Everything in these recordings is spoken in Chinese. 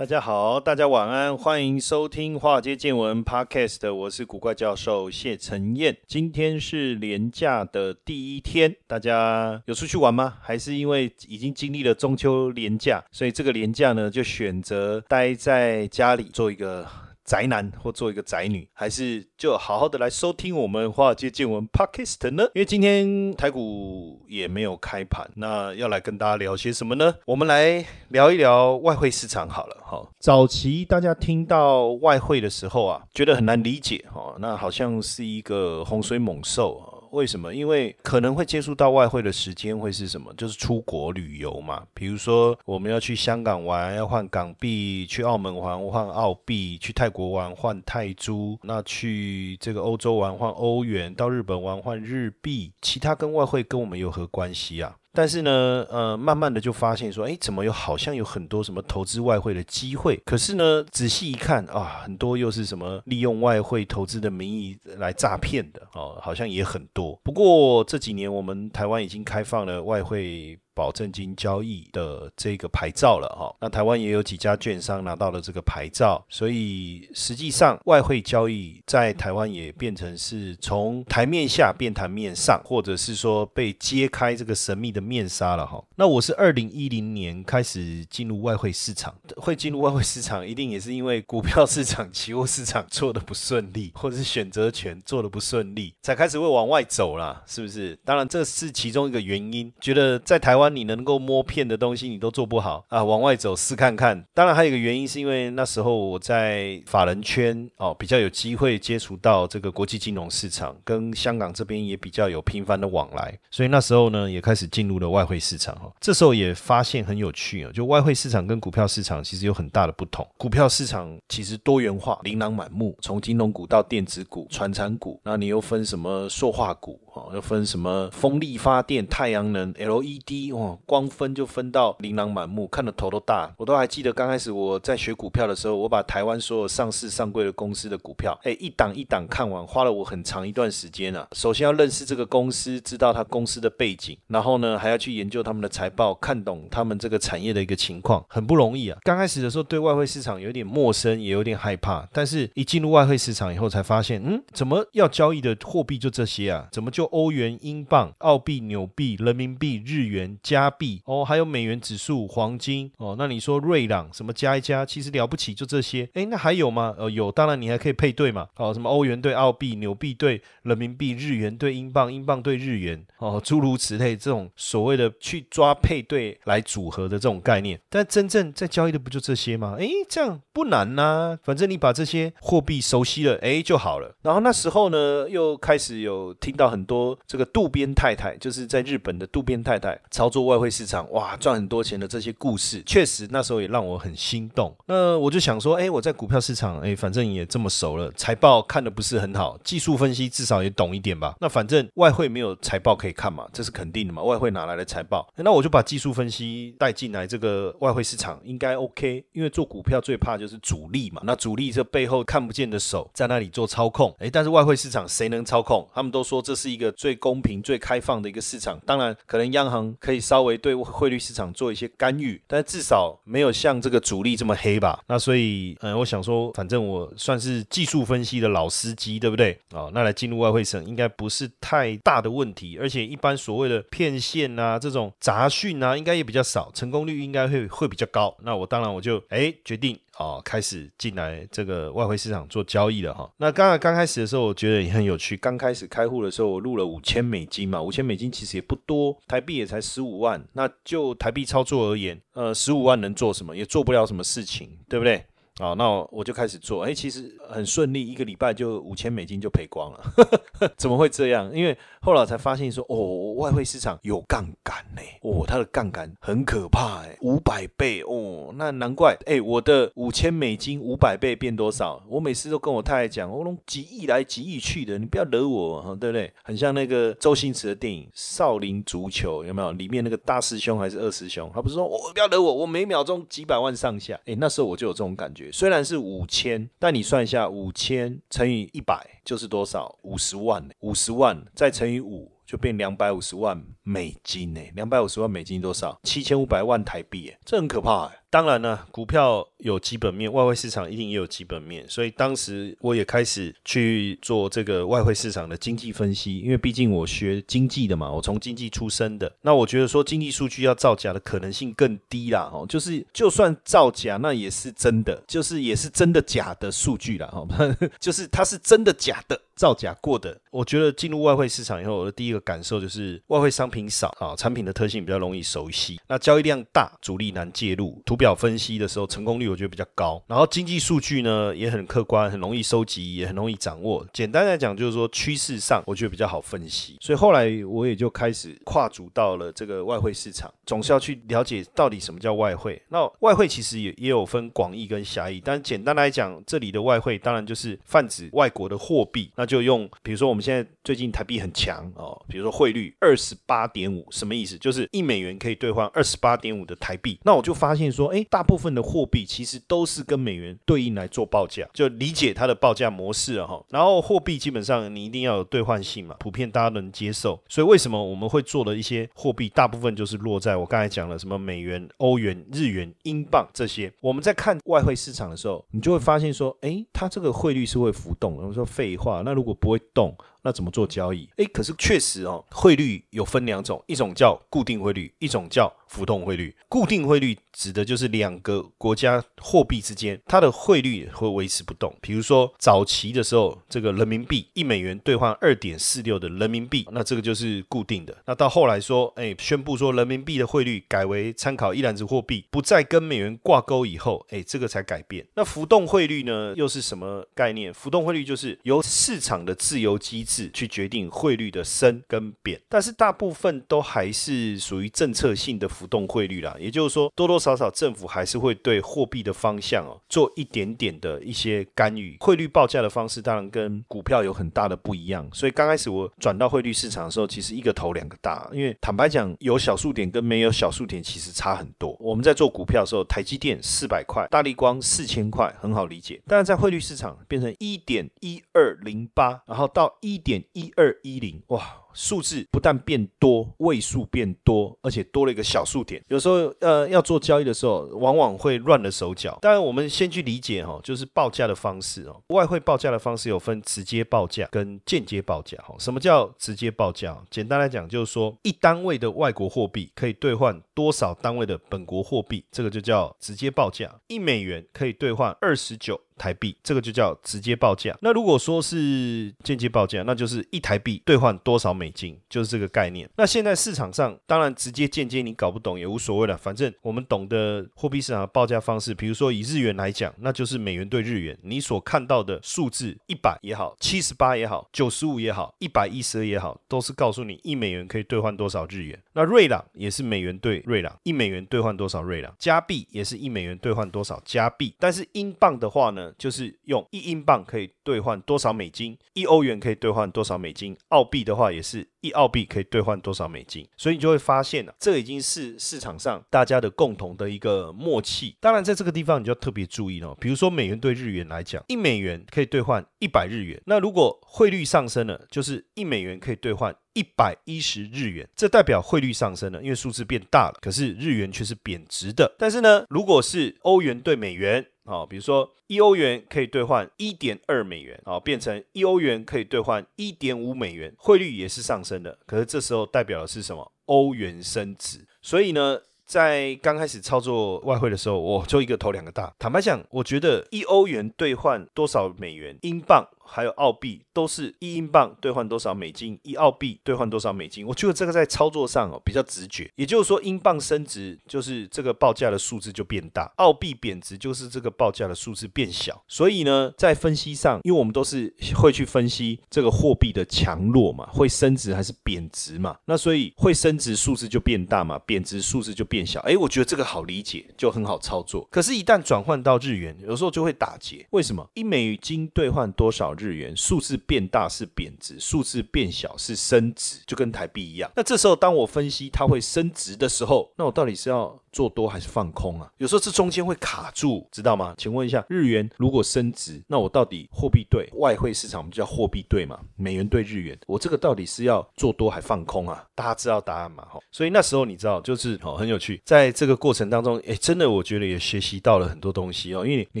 大家好，大家晚安，欢迎收听《华尔街见闻》Podcast，我是古怪教授谢承彦。今天是年假的第一天，大家有出去玩吗？还是因为已经经历了中秋年假，所以这个年假呢，就选择待在家里做一个。宅男或做一个宅女，还是就好好的来收听我们华尔街见闻 Podcast 呢？因为今天台股也没有开盘，那要来跟大家聊些什么呢？我们来聊一聊外汇市场好了。哈，早期大家听到外汇的时候啊，觉得很难理解哈，那好像是一个洪水猛兽。为什么？因为可能会接触到外汇的时间会是什么？就是出国旅游嘛。比如说，我们要去香港玩，要换港币；去澳门玩换澳币；去泰国玩换泰铢；那去这个欧洲玩换欧元；到日本玩换日币。其他跟外汇跟我们有何关系啊？但是呢，呃，慢慢的就发现说，哎，怎么有好像有很多什么投资外汇的机会？可是呢，仔细一看啊，很多又是什么利用外汇投资的名义来诈骗的哦，好像也很多。不过这几年我们台湾已经开放了外汇。保证金交易的这个牌照了哈，那台湾也有几家券商拿到了这个牌照，所以实际上外汇交易在台湾也变成是从台面下变台面上，或者是说被揭开这个神秘的面纱了哈。那我是二零一零年开始进入外汇市场，会进入外汇市场一定也是因为股票市场、期货市场做的不顺利，或者是选择权做的不顺利，才开始会往外走啦，是不是？当然这是其中一个原因，觉得在台湾湾。你能够摸骗的东西，你都做不好啊！往外走试看看。当然还有一个原因，是因为那时候我在法人圈哦，比较有机会接触到这个国际金融市场，跟香港这边也比较有频繁的往来，所以那时候呢，也开始进入了外汇市场哈。这时候也发现很有趣啊，就外汇市场跟股票市场其实有很大的不同。股票市场其实多元化，琳琅满目，从金融股到电子股、传产股，那你又分什么塑化股？哦，又分什么风力发电、太阳能、LED，哦，光分就分到琳琅满目，看得头都大。我都还记得刚开始我在学股票的时候，我把台湾所有上市上柜的公司的股票，哎，一档一档看完，花了我很长一段时间啊。首先要认识这个公司，知道它公司的背景，然后呢，还要去研究他们的财报，看懂他们这个产业的一个情况，很不容易啊。刚开始的时候对外汇市场有点陌生，也有点害怕，但是一进入外汇市场以后，才发现，嗯，怎么要交易的货币就这些啊？怎么就欧元、英镑、澳币、纽币、人民币、日元、加币哦，还有美元指数、黄金哦。那你说瑞朗什么加一加，其实了不起，就这些。哎，那还有吗？呃，有，当然你还可以配对嘛。哦，什么欧元对澳币、纽币对人民币、日元对英镑、英镑对日元哦，诸如此类这种所谓的去抓配对来组合的这种概念。但真正在交易的不就这些吗？哎，这样不难呐。反正你把这些货币熟悉了，哎就好了。然后那时候呢，又开始有听到很。多这个渡边太太，就是在日本的渡边太太操作外汇市场，哇，赚很多钱的这些故事，确实那时候也让我很心动。那我就想说，哎，我在股票市场，哎，反正也这么熟了，财报看的不是很好，技术分析至少也懂一点吧。那反正外汇没有财报可以看嘛，这是肯定的嘛。外汇哪来的财报？那我就把技术分析带进来，这个外汇市场应该 OK。因为做股票最怕就是主力嘛，那主力这背后看不见的手在那里做操控，哎，但是外汇市场谁能操控？他们都说这是。一个最公平、最开放的一个市场，当然可能央行可以稍微对汇率市场做一些干预，但至少没有像这个主力这么黑吧？那所以，嗯，我想说，反正我算是技术分析的老司机，对不对？哦，那来进入外汇省应该不是太大的问题，而且一般所谓的骗线啊、这种杂讯啊，应该也比较少，成功率应该会会比较高。那我当然我就哎决定。哦，开始进来这个外汇市场做交易了哈。那刚刚开始的时候，我觉得也很有趣。刚开始开户的时候，我入了五千美金嘛，五千美金其实也不多，台币也才十五万。那就台币操作而言，呃，十五万能做什么？也做不了什么事情，对不对？好，那我就开始做，哎，其实很顺利，一个礼拜就五千美金就赔光了呵呵，怎么会这样？因为后来才发现说，哦，外汇市场有杠杆呢，哦，它的杠杆很可怕，哎，五百倍，哦，那难怪，哎，我的五千美金五百倍变多少？我每次都跟我太太讲，我弄几亿来几亿去的，你不要惹我，对不对？很像那个周星驰的电影《少林足球》，有没有？里面那个大师兄还是二师兄，他不是说，我不要惹我，我每秒钟几百万上下，哎，那时候我就有这种感觉。虽然是五千，但你算一下，五千乘以一百就是多少？五十万，五十万再乘以五，就变两百五十万美金呢。两百五十万美金多少？七千五百万台币，这很可怕哎。当然呢，股票有基本面，外汇市场一定也有基本面，所以当时我也开始去做这个外汇市场的经济分析，因为毕竟我学经济的嘛，我从经济出身的，那我觉得说经济数据要造假的可能性更低啦，哦，就是就算造假，那也是真的，就是也是真的假的数据啦，哈，就是它是真的假的造假过的。我觉得进入外汇市场以后，我的第一个感受就是外汇商品少啊，产品的特性比较容易熟悉，那交易量大，主力难介入，图。表分析的时候成功率我觉得比较高，然后经济数据呢也很客观，很容易收集，也很容易掌握。简单来讲就是说趋势上我觉得比较好分析，所以后来我也就开始跨足到了这个外汇市场，总是要去了解到底什么叫外汇。那外汇其实也也有分广义跟狭义，但简单来讲，这里的外汇当然就是泛指外国的货币，那就用比如说我们现在最近台币很强哦，比如说汇率二十八点五，什么意思？就是一美元可以兑换二十八点五的台币。那我就发现说。哎，大部分的货币其实都是跟美元对应来做报价，就理解它的报价模式了哈。然后货币基本上你一定要有兑换性嘛，普遍大家能接受。所以为什么我们会做的一些货币，大部分就是落在我刚才讲了什么美元、欧元、日元、英镑这些。我们在看外汇市场的时候，你就会发现说，哎，它这个汇率是会浮动。我们说废话，那如果不会动？那怎么做交易？诶，可是确实哦，汇率有分两种，一种叫固定汇率，一种叫浮动汇率。固定汇率指的就是两个国家货币之间，它的汇率会维持不动。比如说早期的时候，这个人民币一美元兑换二点四六的人民币，那这个就是固定的。那到后来说，诶，宣布说人民币的汇率改为参考一篮子货币，不再跟美元挂钩以后，诶，这个才改变。那浮动汇率呢，又是什么概念？浮动汇率就是由市场的自由机制。去决定汇率的升跟贬，但是大部分份都还是属于政策性的浮动汇率啦。也就是说，多多少少政府还是会对货币的方向哦做一点点的一些干预。汇率报价的方式当然跟股票有很大的不一样。所以刚开始我转到汇率市场的时候，其实一个头两个大。因为坦白讲，有小数点跟没有小数点其实差很多。我们在做股票的时候，台积电四百块，大力光四千块，很好理解。但是在汇率市场变成一点一二零八，然后到一。点一二一零，哇！数字不但变多，位数变多，而且多了一个小数点。有时候，呃，要做交易的时候，往往会乱了手脚。当然，我们先去理解哈，就是报价的方式哦。外汇报价的方式有分直接报价跟间接报价。哈，什么叫直接报价？简单来讲，就是说一单位的外国货币可以兑换多少单位的本国货币，这个就叫直接报价。一美元可以兑换二十九台币，这个就叫直接报价。那如果说是间接报价，那就是一台币兑换多少？美金就是这个概念。那现在市场上，当然直接间接你搞不懂也无所谓了，反正我们懂得货币市场的报价方式。比如说以日元来讲，那就是美元兑日元。你所看到的数字一百也好，七十八也好，九十五也好，一百一十二也好，都是告诉你一美元可以兑换多少日元。那瑞郎也是美元兑瑞郎，一美元兑换多少瑞郎？加币也是一美元兑换多少加币？但是英镑的话呢，就是用一英镑可以兑换多少美金？一欧元可以兑换多少美金？澳币的话也是。一澳币可以兑换多少美金？所以你就会发现啊，这已经是市场上大家的共同的一个默契。当然，在这个地方你就要特别注意了。比如说美元对日元来讲，一美元可以兑换一百日元。那如果汇率上升了，就是一美元可以兑换一百一十日元。这代表汇率上升了，因为数字变大了。可是日元却是贬值的。但是呢，如果是欧元对美元。好，比如说一欧元可以兑换一点二美元，好，变成一欧元可以兑换一点五美元，汇率也是上升的。可是这时候代表的是什么？欧元升值。所以呢，在刚开始操作外汇的时候，我就一个头两个大。坦白讲，我觉得一欧元兑换多少美元？英镑？还有澳币都是一英镑兑换多少美金，一澳币兑换多少美金。我觉得这个在操作上哦比较直觉，也就是说英镑升值就是这个报价的数字就变大，澳币贬值就是这个报价的数字变小。所以呢，在分析上，因为我们都是会去分析这个货币的强弱嘛，会升值还是贬值嘛，那所以会升值数字就变大嘛，贬值数字就变小。哎，我觉得这个好理解，就很好操作。可是，一旦转换到日元，有时候就会打结。为什么？一美金兑换多少日元，数字变大是贬值，数字变小是升值，就跟台币一样。那这时候，当我分析它会升值的时候，那我到底是要做多还是放空啊？有时候这中间会卡住，知道吗？请问一下，日元如果升值，那我到底货币对外汇市场，我们叫货币对嘛？美元对日元，我这个到底是要做多还放空啊？大家知道答案吗？哈，所以那时候你知道，就是哦，很有趣，在这个过程当中，哎，真的我觉得也学习到了很多东西哦，因为你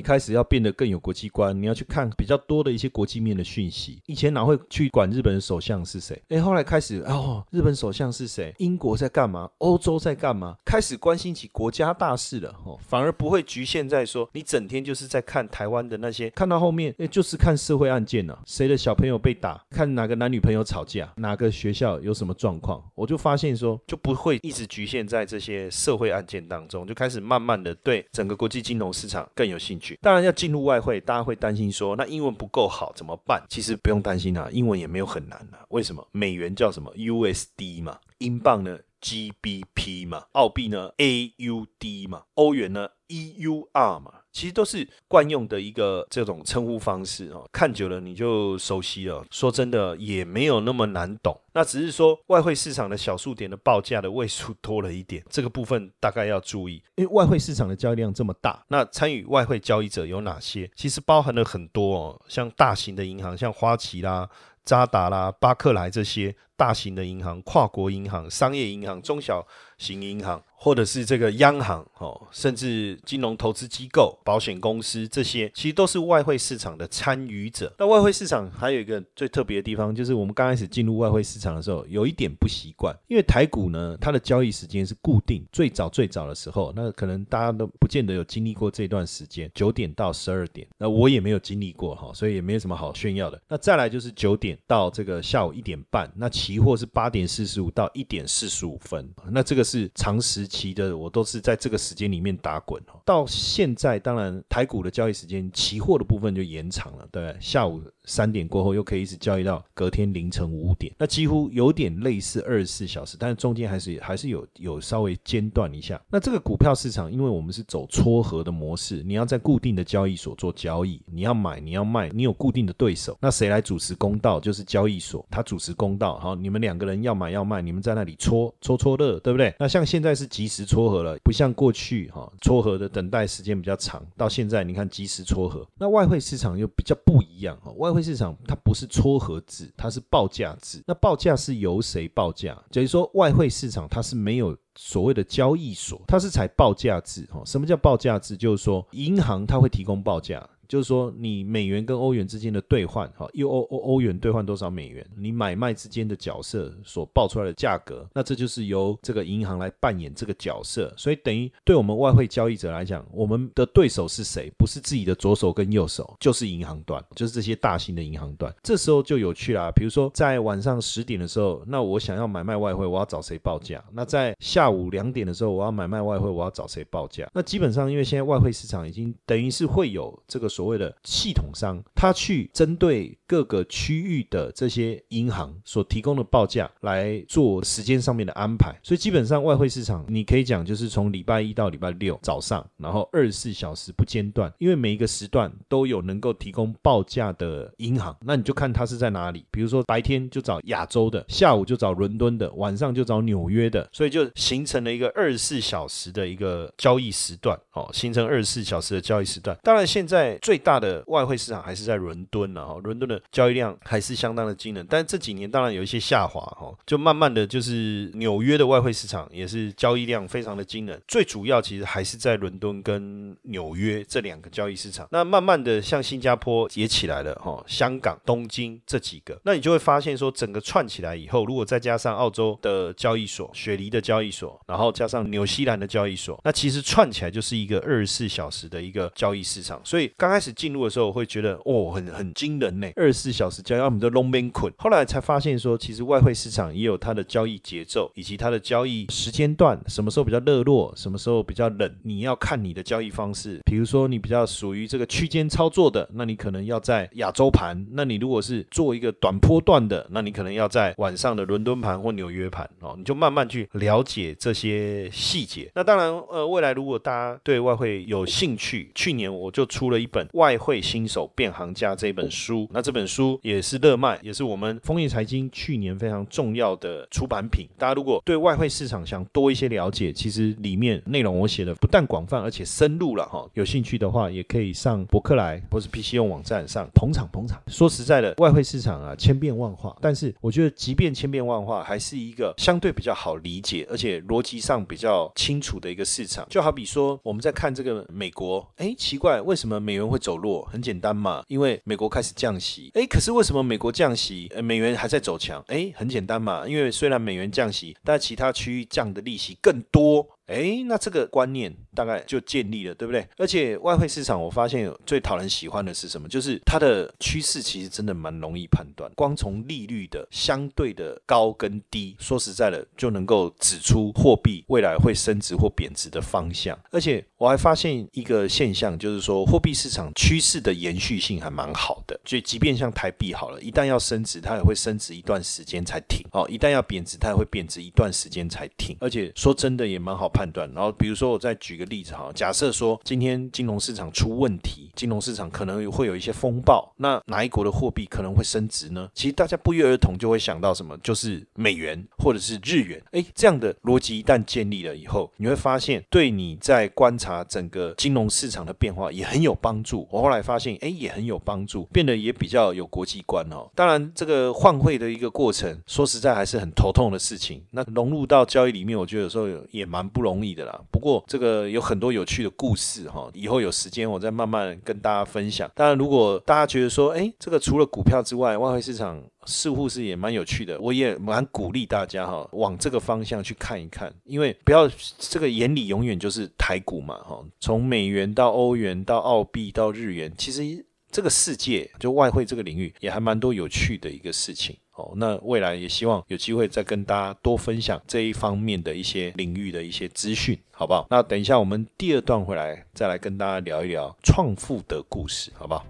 开始要变得更有国际观，你要去看比较多的一些国际面的讯息。以前哪会去管日本的首相是谁？哎，后来开始哦，日本首相是谁？英国在干嘛？欧洲在干嘛？开始关心起国家大事了哦，反而不会局限在说你整天就是在看台湾的那些，看到后面哎，就是看社会案件呢，谁的小朋友被打，看哪个男女朋友吵架，哪个学校有什么状况，我就发现说就不会一直局限在这些社会案件当中，就开始慢慢的对整个国际金融市场更有兴趣。当然要进入外汇，大家会担心说那英文不够好怎么办？其实不用担心啊，英文也没有很难啊。为什么？美元叫什么？USD 嘛，英镑呢？GBP 嘛，澳币呢 AUD 嘛，欧元呢 EUR 嘛，其实都是惯用的一个这种称呼方式哦。看久了你就熟悉了。说真的也没有那么难懂，那只是说外汇市场的小数点的报价的位数多了一点，这个部分大概要注意。因为外汇市场的交易量这么大，那参与外汇交易者有哪些？其实包含了很多哦，像大型的银行，像花旗啦。渣打啦、巴克莱这些大型的银行、跨国银行、商业银行、中小型银行。或者是这个央行哦，甚至金融投资机构、保险公司这些，其实都是外汇市场的参与者。那外汇市场还有一个最特别的地方，就是我们刚开始进入外汇市场的时候，有一点不习惯，因为台股呢，它的交易时间是固定，最早最早的时候，那可能大家都不见得有经历过这段时间，九点到十二点，那我也没有经历过哈，所以也没有什么好炫耀的。那再来就是九点到这个下午一点半，那期货是八点四十五到一点四十五分，那这个是长时。期的我都是在这个时间里面打滚哦。到现在，当然台股的交易时间，期货的部分就延长了，对，下午。三点过后又可以一直交易到隔天凌晨五点，那几乎有点类似二十四小时，但是中间还是还是有有稍微间断一下。那这个股票市场，因为我们是走撮合的模式，你要在固定的交易所做交易，你要买你要卖，你有固定的对手，那谁来主持公道？就是交易所，他主持公道。好，你们两个人要买要卖，你们在那里搓搓搓乐，对不对？那像现在是即时撮合了，不像过去哈撮合的等待时间比较长，到现在你看即时撮合，那外汇市场又比较不一样哈，外汇。市场它不是撮合制，它是报价制。那报价是由谁报价？等于说外汇市场它是没有所谓的交易所，它是采报价制。哈，什么叫报价制？就是说银行它会提供报价。就是说，你美元跟欧元之间的兑换，哈，又欧欧欧元兑换多少美元？你买卖之间的角色所报出来的价格，那这就是由这个银行来扮演这个角色。所以等于对我们外汇交易者来讲，我们的对手是谁？不是自己的左手跟右手，就是银行端，就是这些大型的银行端。这时候就有趣啦。比如说在晚上十点的时候，那我想要买卖外汇，我要找谁报价？那在下午两点的时候，我要买卖外汇，我要找谁报价？那基本上，因为现在外汇市场已经等于是会有这个。所谓的系统商，他去针对各个区域的这些银行所提供的报价来做时间上面的安排，所以基本上外汇市场你可以讲就是从礼拜一到礼拜六早上，然后二十四小时不间断，因为每一个时段都有能够提供报价的银行，那你就看它是在哪里，比如说白天就找亚洲的，下午就找伦敦的，晚上就找纽约的，所以就形成了一个二十四小时的一个交易时段，哦，形成二十四小时的交易时段。当然现在。最大的外汇市场还是在伦敦了哈，伦敦的交易量还是相当的惊人，但这几年当然有一些下滑哈，就慢慢的就是纽约的外汇市场也是交易量非常的惊人，最主要其实还是在伦敦跟纽约这两个交易市场，那慢慢的像新加坡也起来了哈，香港、东京这几个，那你就会发现说整个串起来以后，如果再加上澳洲的交易所、雪梨的交易所，然后加上纽西兰的交易所，那其实串起来就是一个二十四小时的一个交易市场，所以刚开始进入的时候，会觉得哦，很很惊人呢。二十十四小时交易，我们就 long man 捆。后来才发现说，其实外汇市场也有它的交易节奏，以及它的交易时间段，什么时候比较热络，什么时候比较冷，你要看你的交易方式。比如说你比较属于这个区间操作的，那你可能要在亚洲盘；那你如果是做一个短波段的，那你可能要在晚上的伦敦盘或纽约盘哦。你就慢慢去了解这些细节。那当然，呃，未来如果大家对外汇有兴趣，去年我就出了一本《外汇新手变行家》这本书。那这本本书也是热卖，也是我们枫叶财经去年非常重要的出版品。大家如果对外汇市场想多一些了解，其实里面内容我写的不但广泛，而且深入了哈。有兴趣的话，也可以上博客来或是 PC 用网站上捧场捧场。说实在的，外汇市场啊，千变万化，但是我觉得，即便千变万化，还是一个相对比较好理解，而且逻辑上比较清楚的一个市场。就好比说，我们在看这个美国，哎，奇怪，为什么美元会走弱？很简单嘛，因为美国开始降息。哎，可是为什么美国降息，呃美元还在走强？哎，很简单嘛，因为虽然美元降息，但其他区域降的利息更多。哎，那这个观念大概就建立了，对不对？而且外汇市场，我发现最讨人喜欢的是什么？就是它的趋势其实真的蛮容易判断，光从利率的相对的高跟低，说实在的，就能够指出货币未来会升值或贬值的方向。而且我还发现一个现象，就是说货币市场趋势的延续性还蛮好的。就即便像台币好了，一旦要升值，它也会升值一段时间才停；哦，一旦要贬值，它也会贬值一段时间才停。而且说真的，也蛮好判。判断，然后比如说我再举个例子哈，假设说今天金融市场出问题，金融市场可能会有一些风暴，那哪一国的货币可能会升值呢？其实大家不约而同就会想到什么，就是美元或者是日元。哎，这样的逻辑一旦建立了以后，你会发现对你在观察整个金融市场的变化也很有帮助。我后来发现，哎，也很有帮助，变得也比较有国际观哦。当然，这个换汇的一个过程，说实在还是很头痛的事情。那融入到交易里面，我觉得有时候也蛮不容。容易的啦，不过这个有很多有趣的故事哈，以后有时间我再慢慢跟大家分享。当然，如果大家觉得说，哎，这个除了股票之外，外汇市场似乎是也蛮有趣的，我也蛮鼓励大家哈，往这个方向去看一看，因为不要这个眼里永远就是台股嘛哈，从美元到欧元到澳币到日元，其实这个世界就外汇这个领域也还蛮多有趣的一个事情。那未来也希望有机会再跟大家多分享这一方面的一些领域的一些资讯，好不好？那等一下我们第二段回来再来跟大家聊一聊创富的故事，好不好？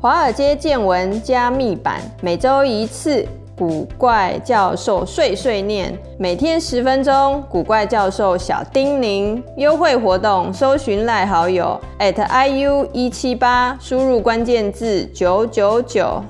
华尔街见闻加密版，每周一次，古怪教授碎碎念，每天十分钟，古怪教授小叮咛，优惠活动，搜寻赖好友 at iu 一七八，输入关键字九九九。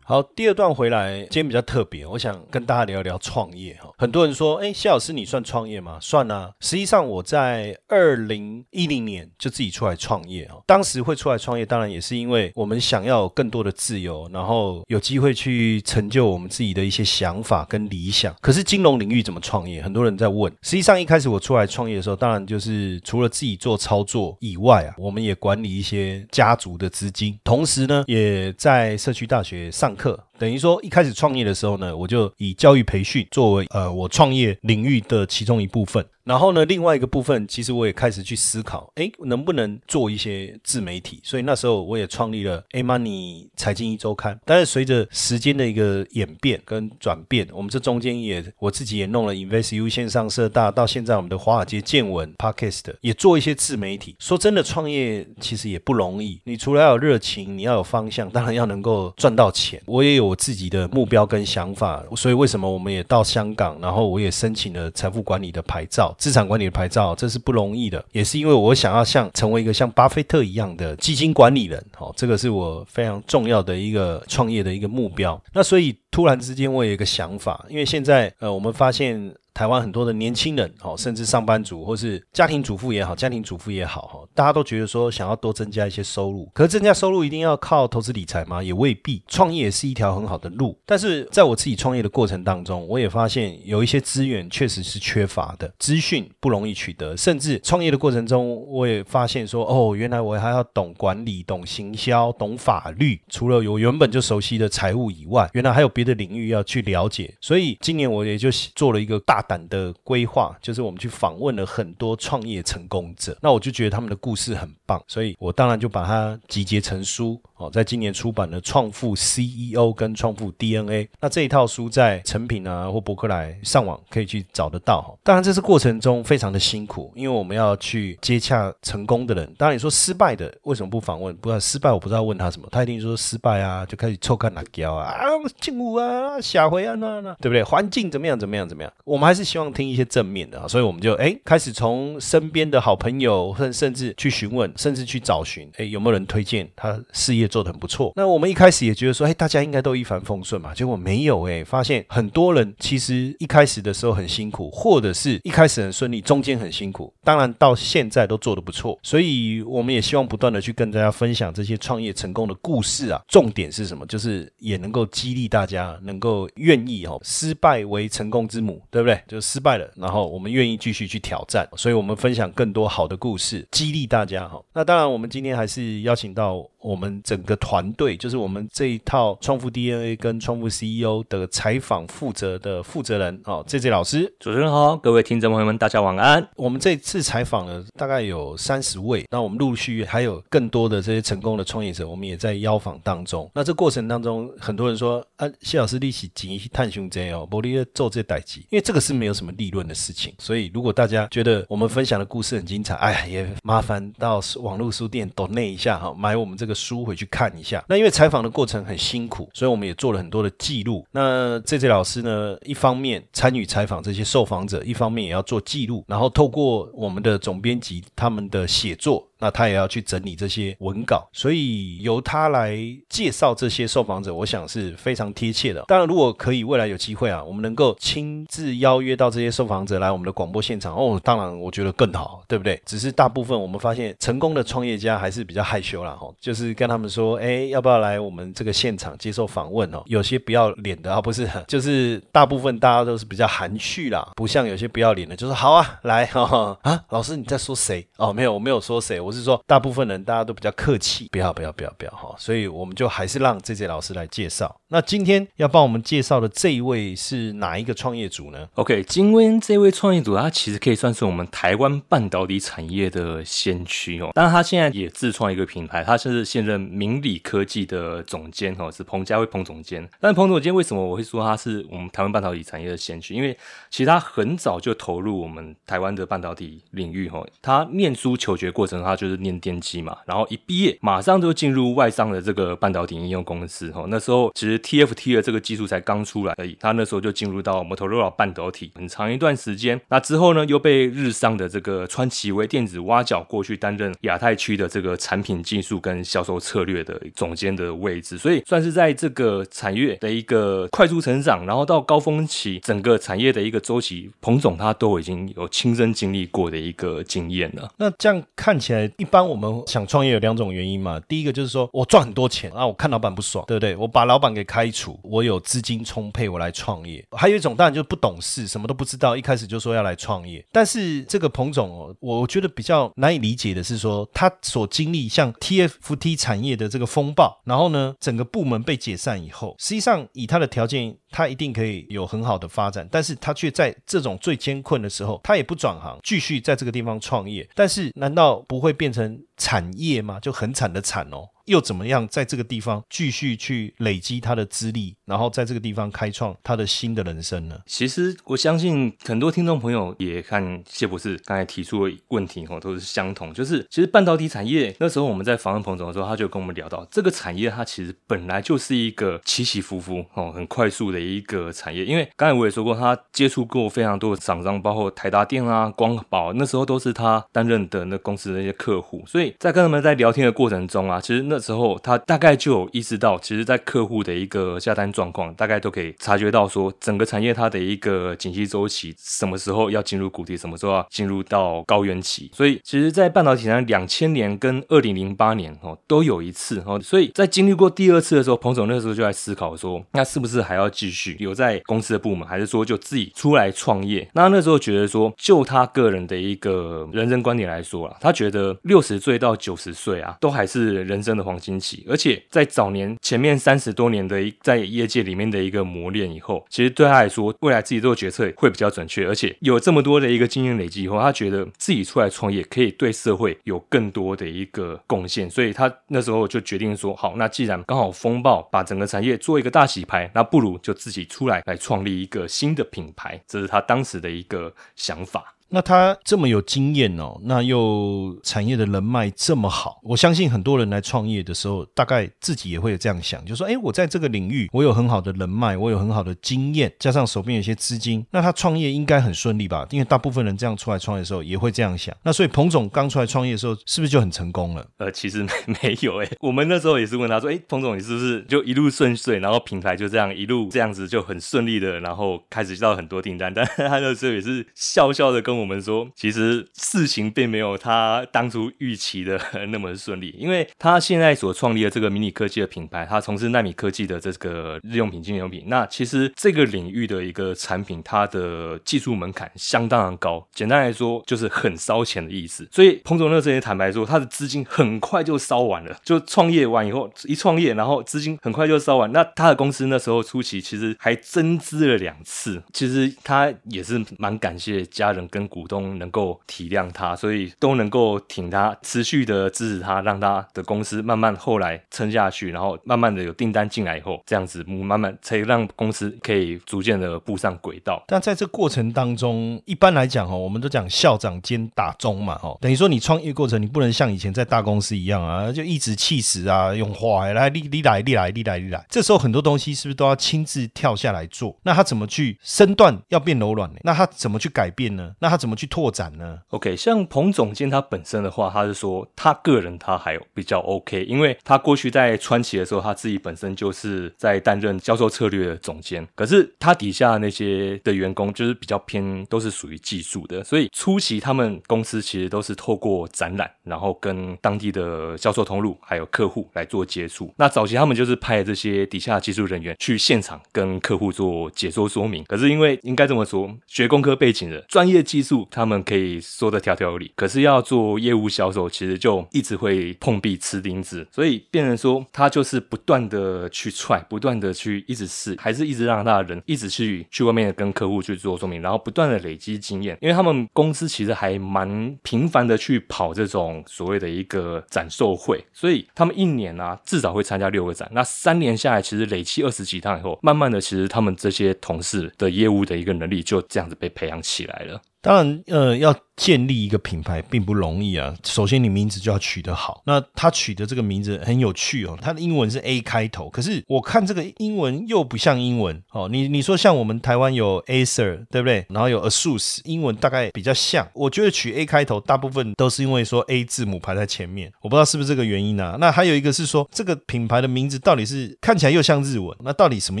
好，第二段回来，今天比较特别，我想跟大家聊一聊创业哈。很多人说，哎，谢老师，你算创业吗？算啊。实际上，我在二零一零年就自己出来创业哈。当时会出来创业，当然也是因为我们想要更多的自由，然后有机会去成就我们自己的一些想法跟理想。可是金融领域怎么创业？很多人在问。实际上，一开始我出来创业的时候，当然就是除了自己做操作以外啊，我们也管理一些家族的资金，同时呢，也在社区大学上。课等于说，一开始创业的时候呢，我就以教育培训作为呃我创业领域的其中一部分。然后呢，另外一个部分，其实我也开始去思考，哎，能不能做一些自媒体？所以那时候我也创立了 A Money 财经一周刊。但是随着时间的一个演变跟转变，我们这中间也我自己也弄了 InvestU 线上社大，到现在我们的华尔街见闻 Podcast 也做一些自媒体。说真的，创业其实也不容易。你除了要有热情，你要有方向，当然要能够赚到钱。我也有我自己的目标跟想法，所以为什么我们也到香港，然后我也申请了财富管理的牌照。资产管理的牌照，这是不容易的，也是因为我想要像成为一个像巴菲特一样的基金管理人，好，这个是我非常重要的一个创业的一个目标。那所以突然之间，我有一个想法，因为现在呃，我们发现。台湾很多的年轻人，哦，甚至上班族或是家庭主妇也好，家庭主妇也好，哈，大家都觉得说想要多增加一些收入。可是增加收入一定要靠投资理财吗？也未必。创业是一条很好的路，但是在我自己创业的过程当中，我也发现有一些资源确实是缺乏的，资讯不容易取得，甚至创业的过程中，我也发现说，哦，原来我还要懂管理、懂行销、懂法律，除了我原本就熟悉的财务以外，原来还有别的领域要去了解。所以今年我也就做了一个大。胆的规划，就是我们去访问了很多创业成功者，那我就觉得他们的故事很棒，所以我当然就把它集结成书。哦，在今年出版的《创富 CEO》跟《创富 DNA》，那这一套书在成品啊或博客来上网可以去找得到。哈，当然这是过程中非常的辛苦，因为我们要去接洽成功的人。当然你说失败的为什么不访问？不知道失败我不知道问他什么，他一定说失败啊，就开始臭干哪胶啊，啊进屋啊，下回啊那那，对不对？环境怎么样怎么样怎么样？我们还是希望听一些正面的啊，所以我们就哎开始从身边的好朋友，甚甚至去询问，甚至去找寻，哎有没有人推荐他事业。做的很不错。那我们一开始也觉得说，哎，大家应该都一帆风顺嘛。结果没有，哎，发现很多人其实一开始的时候很辛苦，或者是一开始很顺利，中间很辛苦。当然到现在都做的不错。所以我们也希望不断的去跟大家分享这些创业成功的故事啊。重点是什么？就是也能够激励大家，能够愿意哦，失败为成功之母，对不对？就失败了，然后我们愿意继续去挑战。所以我们分享更多好的故事，激励大家哈。那当然，我们今天还是邀请到我们整。个团队就是我们这一套创富 DNA 跟创富 CEO 的采访负责的负责人哦，J J 老师，主持人好，各位听众朋友们，大家晚安。我们这次采访了大概有三十位，那我们陆续还有更多的这些成功的创业者，我们也在邀访当中。那这过程当中，很多人说啊，谢老师利息紧一探兄 J 哦，玻璃做这代机，因为这个是没有什么利润的事情，所以如果大家觉得我们分享的故事很精彩，哎呀，也麻烦到网络书店抖内一下哈，买我们这个书回去。看一下，那因为采访的过程很辛苦，所以我们也做了很多的记录。那这些老师呢，一方面参与采访这些受访者，一方面也要做记录，然后透过我们的总编辑他们的写作。那他也要去整理这些文稿，所以由他来介绍这些受访者，我想是非常贴切的。当然，如果可以，未来有机会啊，我们能够亲自邀约到这些受访者来我们的广播现场，哦，当然我觉得更好，对不对？只是大部分我们发现，成功的创业家还是比较害羞啦，哈，就是跟他们说，哎，要不要来我们这个现场接受访问哦？有些不要脸的啊，不是，就是大部分大家都是比较含蓄啦，不像有些不要脸的，就是好啊，来，哈啊，老师你在说谁？哦，没有，我没有说谁。我是说，大部分人大家都比较客气，不要不要不要不要哈，所以我们就还是让这些老师来介绍。那今天要帮我们介绍的这一位是哪一个创业组呢？OK，金威这位创业组，他其实可以算是我们台湾半导体产业的先驱哦。当然，他现在也自创一个品牌，他是现任明理科技的总监哦，是彭家威彭总监。但彭总监为什么我会说他是我们台湾半导体产业的先驱？因为其实他很早就投入我们台湾的半导体领域哈。他念书求学过程，他就是念电机嘛，然后一毕业马上就进入外商的这个半导体应用公司哈。那时候其实。TFT 的这个技术才刚出来而已，他那时候就进入到摩托罗拉半导体很长一段时间。那之后呢，又被日商的这个川崎微电子挖角过去担任亚太区的这个产品技术跟销售策略的总监的位置，所以算是在这个产业的一个快速成长，然后到高峰期，整个产业的一个周期，彭总他都已经有亲身经历过的一个经验了。那这样看起来，一般我们想创业有两种原因嘛，第一个就是说我赚很多钱啊，我看老板不爽，对不对？我把老板给开除，我有资金充沛，我来创业。还有一种当然就是不懂事，什么都不知道，一开始就说要来创业。但是这个彭总，我觉得比较难以理解的是说，他所经历像 TFT 产业的这个风暴，然后呢，整个部门被解散以后，实际上以他的条件，他一定可以有很好的发展。但是他却在这种最艰困的时候，他也不转行，继续在这个地方创业。但是难道不会变成产业吗？就很惨的惨哦。又怎么样，在这个地方继续去累积他的资历，然后在这个地方开创他的新的人生呢？其实我相信很多听众朋友也看谢博士刚才提出的问题哦，都是相同，就是其实半导体产业那时候我们在访问彭总的时候，他就跟我们聊到，这个产业它其实本来就是一个起起伏伏哦，很快速的一个产业。因为刚才我也说过，他接触过非常多的厂商，包括台达电啊、光宝，那时候都是他担任的那公司的一些客户，所以在跟他们在聊天的过程中啊，其实那。那时候他大概就有意识到，其实，在客户的一个下单状况，大概都可以察觉到，说整个产业它的一个景气周期，什么时候要进入谷底，什么时候要进入到高原期。所以，其实，在半导体上，两千年跟二零零八年哦，都有一次哦。所以在经历过第二次的时候，彭总那时候就在思考说，那是不是还要继续留在公司的部门，还是说就自己出来创业？那那时候觉得说，就他个人的一个人生观点来说啊，他觉得六十岁到九十岁啊，都还是人生的。黄金期，而且在早年前面三十多年的一在业界里面的一个磨练以后，其实对他来说，未来自己做决策会比较准确，而且有这么多的一个经验累积以后，他觉得自己出来创业可以对社会有更多的一个贡献，所以他那时候就决定说，好，那既然刚好风暴把整个产业做一个大洗牌，那不如就自己出来来创立一个新的品牌，这是他当时的一个想法。那他这么有经验哦，那又产业的人脉这么好，我相信很多人来创业的时候，大概自己也会有这样想，就说：哎，我在这个领域，我有很好的人脉，我有很好的经验，加上手边有些资金，那他创业应该很顺利吧？因为大部分人这样出来创业的时候也会这样想。那所以彭总刚出来创业的时候，是不是就很成功了？呃，其实没没有哎，我们那时候也是问他说：哎，彭总，你是不是就一路顺遂，然后品牌就这样一路这样子就很顺利的，然后开始接到很多订单？但他那时候也是笑笑的跟我们说，其实。事情并没有他当初预期的那么顺利，因为他现在所创立的这个迷你科技的品牌，他从事纳米科技的这个日用品、经用品。那其实这个领域的一个产品，它的技术门槛相当的高。简单来说，就是很烧钱的意思。所以彭总那时候也坦白说，他的资金很快就烧完了。就创业完以后，一创业，然后资金很快就烧完。那他的公司那时候初期其实还增资了两次。其实他也是蛮感谢家人跟股东能够。体谅他，所以都能够挺他，持续的支持他，让他的公司慢慢后来撑下去，然后慢慢的有订单进来以后，这样子慢慢才让公司可以逐渐的步上轨道。但在这过程当中，一般来讲哦，我们都讲校长兼打钟嘛，哦，等于说你创业过程，你不能像以前在大公司一样啊，就一直气死啊，用话来立立来立来立来立来，这时候很多东西是不是都要亲自跳下来做？那他怎么去身段要变柔软呢？那他怎么去改变呢？那他怎么去拓展？呢？OK，像彭总监他本身的话，他是说他个人他还比较 OK，因为他过去在川崎的时候，他自己本身就是在担任销售策略的总监。可是他底下那些的员工就是比较偏，都是属于技术的，所以初期他们公司其实都是透过展览，然后跟当地的销售通路还有客户来做接触。那早期他们就是派这些底下技术人员去现场跟客户做解说说明。可是因为应该这么说，学工科背景的专业技术，他们可以。说的条条有理，可是要做业务销售，其实就一直会碰壁吃钉子，所以变成说他就是不断的去踹，不断的去一直试，还是一直让他的人一直去去外面跟客户去做说明，然后不断的累积经验，因为他们公司其实还蛮频繁的去跑这种所谓的一个展售会，所以他们一年啊至少会参加六个展，那三年下来其实累积二十几趟以后，慢慢的其实他们这些同事的业务的一个能力就这样子被培养起来了。当然，呃，要建立一个品牌并不容易啊。首先，你名字就要取得好。那他取的这个名字很有趣哦，他的英文是 A 开头，可是我看这个英文又不像英文哦。你你说像我们台湾有 Acer 对不对？然后有 ASUS，英文大概比较像。我觉得取 A 开头，大部分都是因为说 A 字母排在前面，我不知道是不是这个原因啊。那还有一个是说，这个品牌的名字到底是看起来又像日文，那到底什么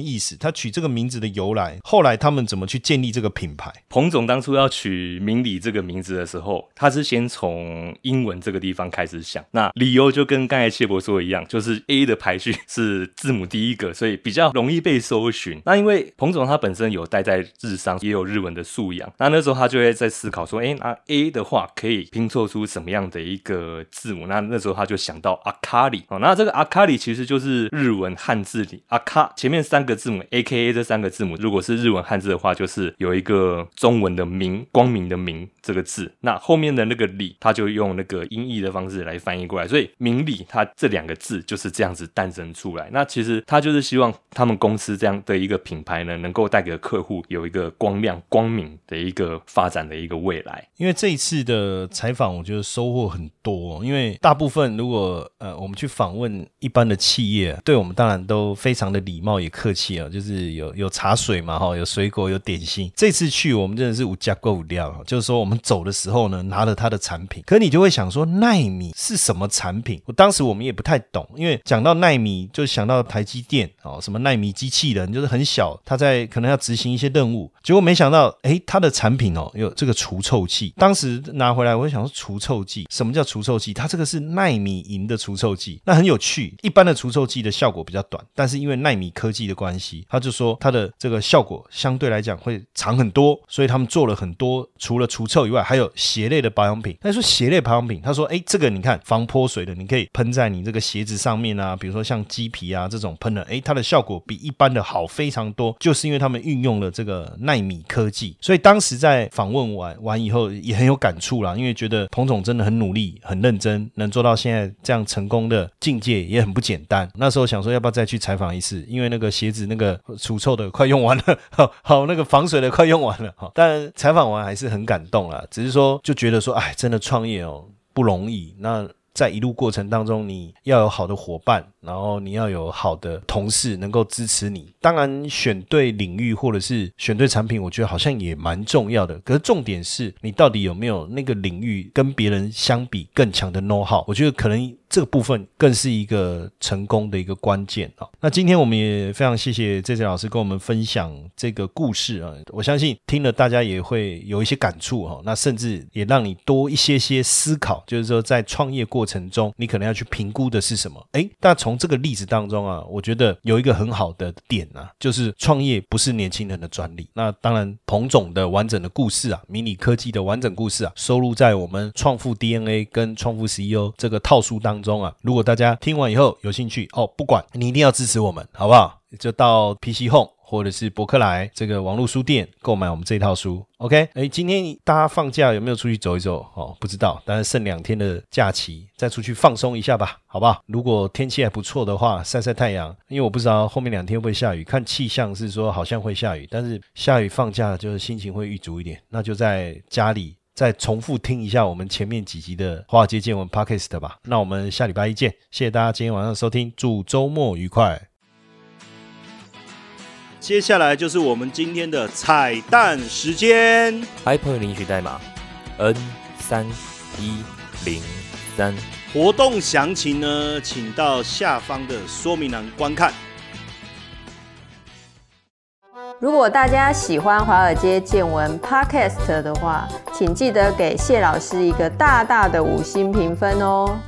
意思？他取这个名字的由来，后来他们怎么去建立这个品牌？彭总当初要取。取明理这个名字的时候，他是先从英文这个地方开始想。那理由就跟刚才谢博说的一样，就是 A 的排序是字母第一个，所以比较容易被搜寻。那因为彭总他本身有待在日商，也有日文的素养。那那时候他就会在思考说，哎，那 A 的话可以拼凑出什么样的一个字母？那那时候他就想到阿卡里哦。那这个阿卡里其实就是日文汉字里阿卡前面三个字母 A K A 这三个字母，如果是日文汉字的话，就是有一个中文的明。光明的明这个字，那后面的那个理，他就用那个音译的方式来翻译过来，所以明理它这两个字就是这样子诞生出来。那其实他就是希望他们公司这样的一个品牌呢，能够带给客户有一个光亮、光明的一个发展的一个未来。因为这一次的采访，我觉得收获很多。因为大部分如果呃我们去访问一般的企业，对我们当然都非常的礼貌也客气啊，就是有有茶水嘛哈，有水果有点心。这次去我们真的是无加购物就是说，我们走的时候呢，拿了他的产品，可你就会想说，奈米是什么产品？我当时我们也不太懂，因为讲到奈米，就想到台积电哦，什么奈米机器人，就是很小，他在可能要执行一些任务，结果没想到，哎，他的产品哦，有这个除臭剂。当时拿回来，我就想说，除臭剂，什么叫除臭剂？它这个是奈米银的除臭剂，那很有趣。一般的除臭剂的效果比较短，但是因为奈米科技的关系，他就说它的这个效果相对来讲会长很多，所以他们做了很多。除了除臭以外，还还有鞋类的保养品。他说鞋类保养品，他说哎，这个你看防泼水的，你可以喷在你这个鞋子上面啊，比如说像鸡皮啊这种喷的，哎，它的效果比一般的好非常多，就是因为他们运用了这个纳米科技。所以当时在访问完完以后，也很有感触啦，因为觉得彭总真的很努力、很认真，能做到现在这样成功的境界也很不简单。那时候想说要不要再去采访一次，因为那个鞋子那个除臭的快用完了，好那个防水的快用完了，好，但采访完还是很感动啦，只是说就觉得说，哎，真的创业哦不容易。那在一路过程当中，你要有好的伙伴。然后你要有好的同事能够支持你，当然选对领域或者是选对产品，我觉得好像也蛮重要的。可是重点是你到底有没有那个领域跟别人相比更强的 know how？我觉得可能这个部分更是一个成功的一个关键啊。那今天我们也非常谢谢 J J 老师跟我们分享这个故事啊，我相信听了大家也会有一些感触哈。那甚至也让你多一些些思考，就是说在创业过程中，你可能要去评估的是什么？诶，那从这个例子当中啊，我觉得有一个很好的点啊，就是创业不是年轻人的专利。那当然，彭总的完整的故事啊，迷你科技的完整故事啊，收录在我们创富 DNA 跟创富 CEO 这个套书当中啊。如果大家听完以后有兴趣哦，不管你一定要支持我们，好不好？就到 PC Home。或者是博客来这个网络书店购买我们这套书，OK？哎，今天大家放假有没有出去走一走？哦，不知道，但是剩两天的假期，再出去放松一下吧，好不好？如果天气还不错的话，晒晒太阳。因为我不知道后面两天会不会下雨，看气象是说好像会下雨，但是下雨放假就是心情会郁足一点，那就在家里再重复听一下我们前面几集的华尔街见闻 Podcast 吧。那我们下礼拜一见，谢谢大家今天晚上收听，祝周末愉快。接下来就是我们今天的彩蛋时间。iPhone 领取代码 N 三一零三。活动详情呢，请到下方的说明栏观看。如果大家喜欢华尔街见闻 Podcast 的话，请记得给谢老师一个大大的五星评分哦。